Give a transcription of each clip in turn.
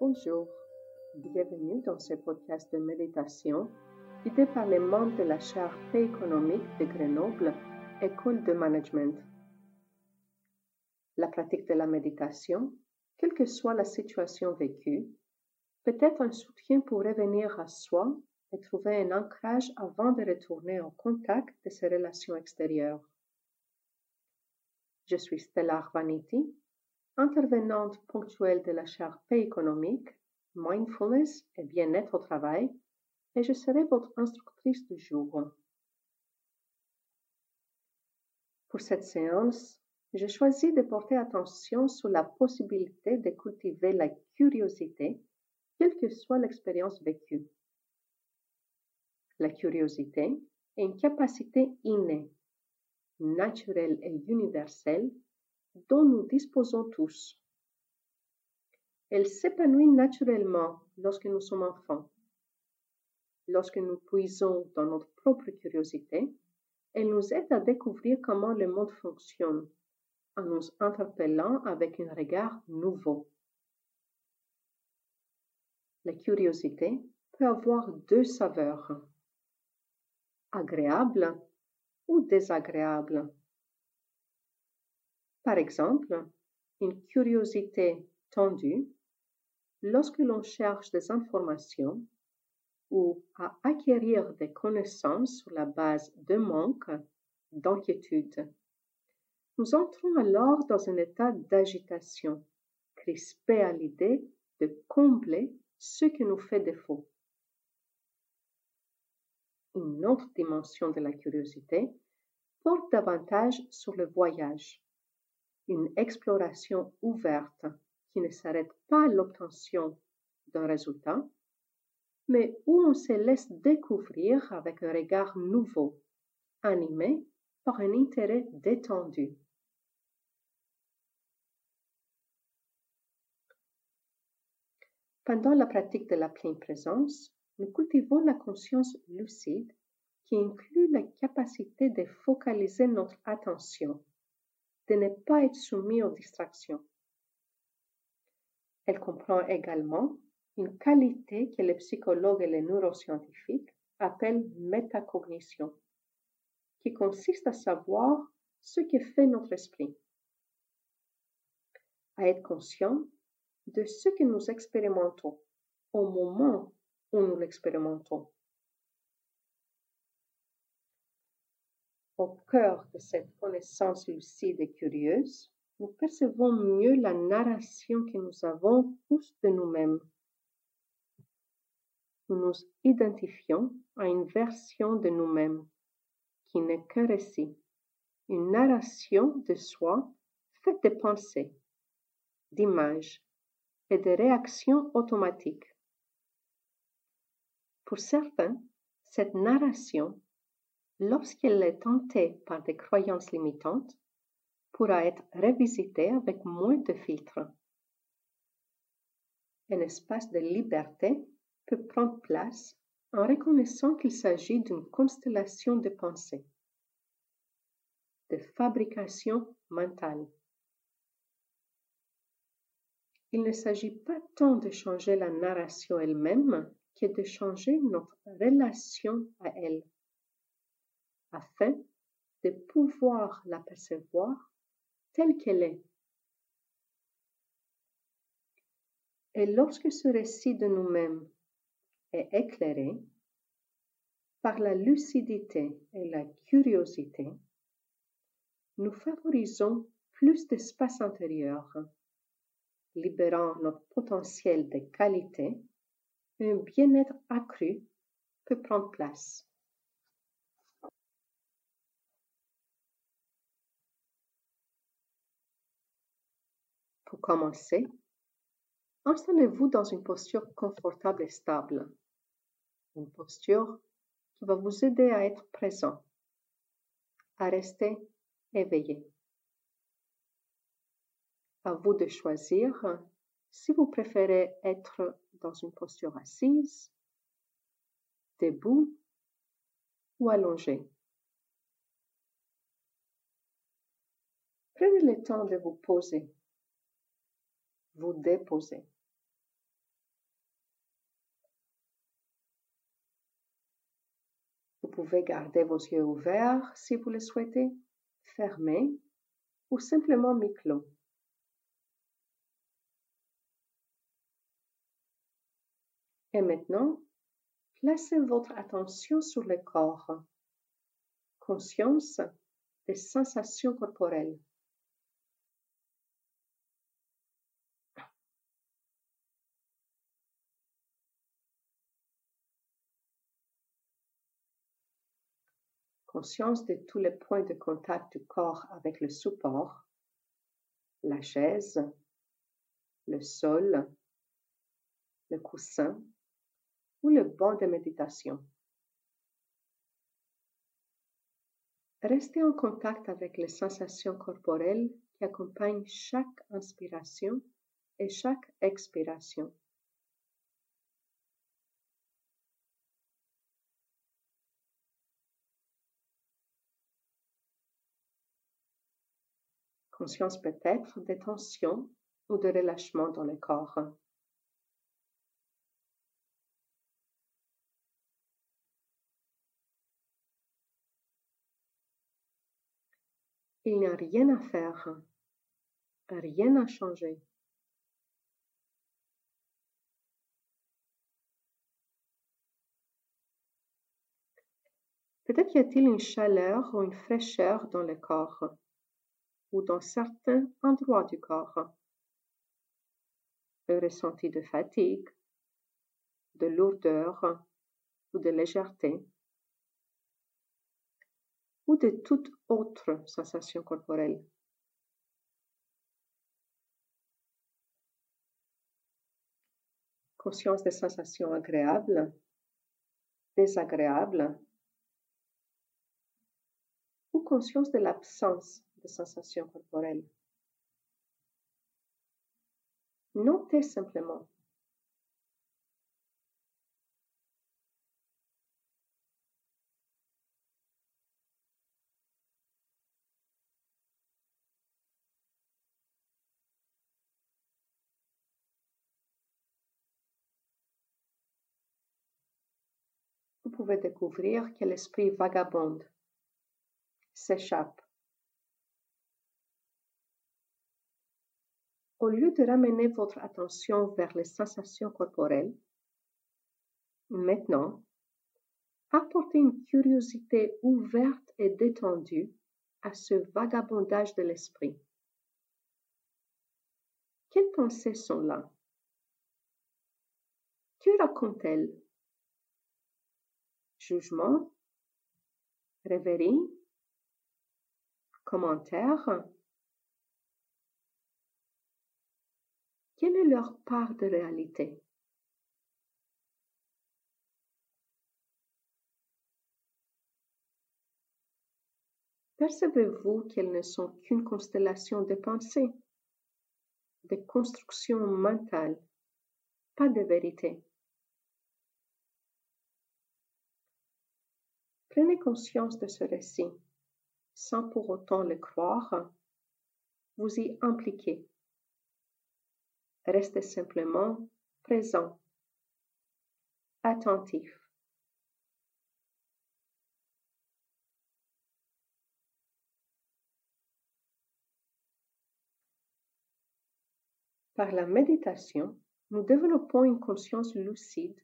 Bonjour, bienvenue dans ce podcast de méditation guidé par les membres de la Paix économique de Grenoble, École de Management. La pratique de la méditation, quelle que soit la situation vécue, peut être un soutien pour revenir à soi et trouver un ancrage avant de retourner en contact de ses relations extérieures. Je suis Stella Arvaniti, intervenante ponctuelle de la charte économique, Mindfulness et bien-être au travail, et je serai votre instructrice du jour. Pour cette séance, j'ai choisi de porter attention sur la possibilité de cultiver la curiosité, quelle que soit l'expérience vécue. La curiosité est une capacité innée, naturelle et universelle dont nous disposons tous. Elle s'épanouit naturellement lorsque nous sommes enfants. Lorsque nous puisons dans notre propre curiosité, elle nous aide à découvrir comment le monde fonctionne, en nous interpellant avec un regard nouveau. La curiosité peut avoir deux saveurs, agréable ou désagréable. Par exemple, une curiosité tendue lorsque l'on cherche des informations ou à acquérir des connaissances sur la base de manque, d'inquiétude. Nous entrons alors dans un état d'agitation, crispé à l'idée de combler ce qui nous fait défaut. Une autre dimension de la curiosité porte davantage sur le voyage une exploration ouverte qui ne s'arrête pas à l'obtention d'un résultat, mais où on se laisse découvrir avec un regard nouveau, animé par un intérêt détendu. Pendant la pratique de la pleine présence, nous cultivons la conscience lucide qui inclut la capacité de focaliser notre attention de ne pas être soumis aux distractions. Elle comprend également une qualité que les psychologues et les neuroscientifiques appellent métacognition, qui consiste à savoir ce que fait notre esprit, à être conscient de ce que nous expérimentons au moment où nous l'expérimentons. Au cœur de cette connaissance lucide et curieuse, nous percevons mieux la narration que nous avons tous de nous-mêmes. Nous nous identifions à une version de nous-mêmes qui n'est qu'un récit, une narration de soi faite de pensées, d'images et de réactions automatiques. Pour certains, cette narration lorsqu'elle est tentée par des croyances limitantes, pourra être revisitée avec moins de filtres. Un espace de liberté peut prendre place en reconnaissant qu'il s'agit d'une constellation de pensées, de fabrication mentale. Il ne s'agit pas tant de changer la narration elle-même que de changer notre relation à elle afin de pouvoir la percevoir telle qu'elle est. Et lorsque ce récit de nous-mêmes est éclairé par la lucidité et la curiosité, nous favorisons plus d'espace intérieur, libérant notre potentiel de qualité, un bien-être accru peut prendre place. Pour commencer, installez-vous dans une posture confortable et stable. Une posture qui va vous aider à être présent, à rester éveillé. À vous de choisir si vous préférez être dans une posture assise, debout ou allongé. Prenez le temps de vous poser vous déposer. Vous pouvez garder vos yeux ouverts si vous le souhaitez, fermés ou simplement mi-clos. Et maintenant, placez votre attention sur le corps, conscience des sensations corporelles. Conscience de tous les points de contact du corps avec le support, la chaise, le sol, le coussin ou le banc de méditation. Restez en contact avec les sensations corporelles qui accompagnent chaque inspiration et chaque expiration. Conscience peut-être des tensions ou de relâchement dans le corps. Il n'y a rien à faire, rien à changer. Peut-être y a-t-il une chaleur ou une fraîcheur dans le corps ou dans certains endroits du corps. Le ressenti de fatigue, de lourdeur ou de légèreté ou de toute autre sensation corporelle. Conscience des sensations agréables, désagréables ou conscience de l'absence de sensations corporelles. Notez simplement. Vous pouvez découvrir que l'esprit vagabonde, s'échappe, Au lieu de ramener votre attention vers les sensations corporelles, maintenant, apportez une curiosité ouverte et détendue à ce vagabondage de l'esprit. Quelles pensées sont là? Que racontent-elles? Jugement? Rêverie? Commentaires? Quelle est leur part de réalité? Percevez-vous qu'elles ne sont qu'une constellation de pensées, de constructions mentales, pas de vérité? Prenez conscience de ce récit, sans pour autant le croire, vous y impliquez. Restez simplement présent, attentif. Par la méditation, nous développons une conscience lucide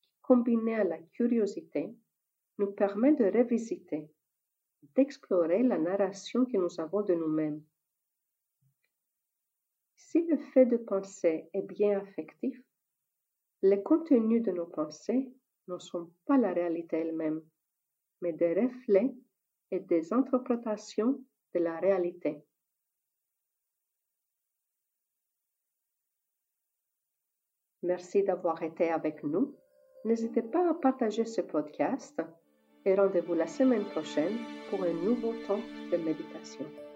qui, combinée à la curiosité, nous permet de revisiter, d'explorer la narration que nous avons de nous-mêmes. Si le fait de penser est bien affectif, les contenus de nos pensées ne sont pas la réalité elle-même, mais des reflets et des interprétations de la réalité. Merci d'avoir été avec nous. N'hésitez pas à partager ce podcast et rendez-vous la semaine prochaine pour un nouveau temps de méditation.